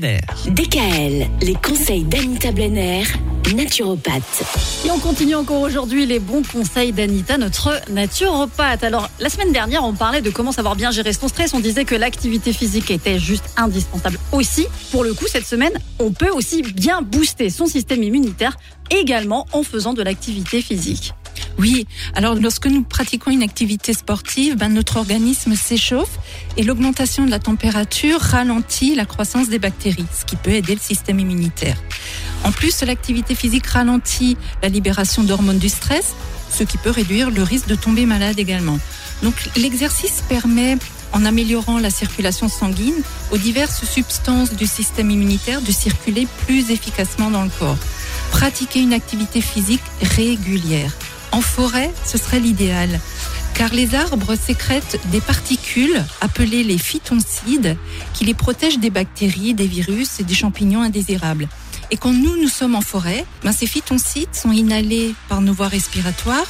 DKL, les conseils d'Anita Blenner, naturopathe. Et on continue encore aujourd'hui les bons conseils d'Anita, notre naturopathe. Alors, la semaine dernière, on parlait de comment savoir bien gérer son stress. On disait que l'activité physique était juste indispensable aussi. Pour le coup, cette semaine, on peut aussi bien booster son système immunitaire également en faisant de l'activité physique. Oui, alors lorsque nous pratiquons une activité sportive, ben, notre organisme s'échauffe et l'augmentation de la température ralentit la croissance des bactéries, ce qui peut aider le système immunitaire. En plus, l'activité physique ralentit la libération d'hormones du stress, ce qui peut réduire le risque de tomber malade également. Donc l'exercice permet en améliorant la circulation sanguine aux diverses substances du système immunitaire de circuler plus efficacement dans le corps. Pratiquer une activité physique régulière en forêt, ce serait l'idéal, car les arbres sécrètent des particules appelées les phytoncides qui les protègent des bactéries, des virus et des champignons indésirables. Et quand nous, nous sommes en forêt, ben ces phytoncides sont inhalés par nos voies respiratoires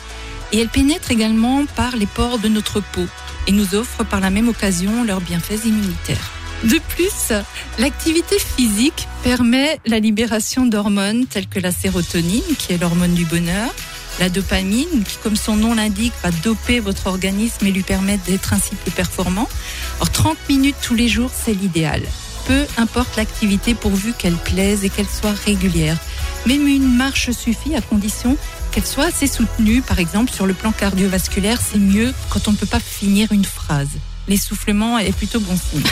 et elles pénètrent également par les pores de notre peau et nous offrent par la même occasion leurs bienfaits immunitaires. De plus, l'activité physique permet la libération d'hormones telles que la sérotonine, qui est l'hormone du bonheur, la dopamine, qui, comme son nom l'indique, va doper votre organisme et lui permettre d'être ainsi plus performant. Alors, 30 minutes tous les jours, c'est l'idéal. Peu importe l'activité pourvu qu'elle plaise et qu'elle soit régulière. Même une marche suffit à condition qu'elle soit assez soutenue. Par exemple, sur le plan cardiovasculaire, c'est mieux quand on ne peut pas finir une phrase. L'essoufflement est plutôt bon signe.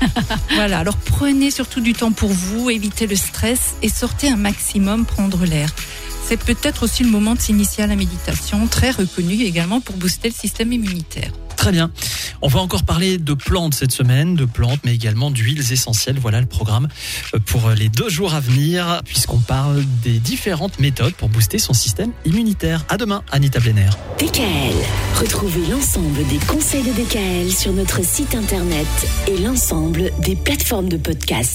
voilà, alors prenez surtout du temps pour vous, évitez le stress et sortez un maximum prendre l'air c'est peut-être aussi le moment de s'initier à la méditation, très reconnu également pour booster le système immunitaire. Très bien. On va encore parler de plantes cette semaine, de plantes, mais également d'huiles essentielles. Voilà le programme euh, pour les deux jours à venir, puisqu'on parle des différentes méthodes pour booster son système immunitaire. À demain, Anita Blenner. DKL. Retrouvez l'ensemble des conseils de DKL sur notre site internet et l'ensemble des plateformes de podcast.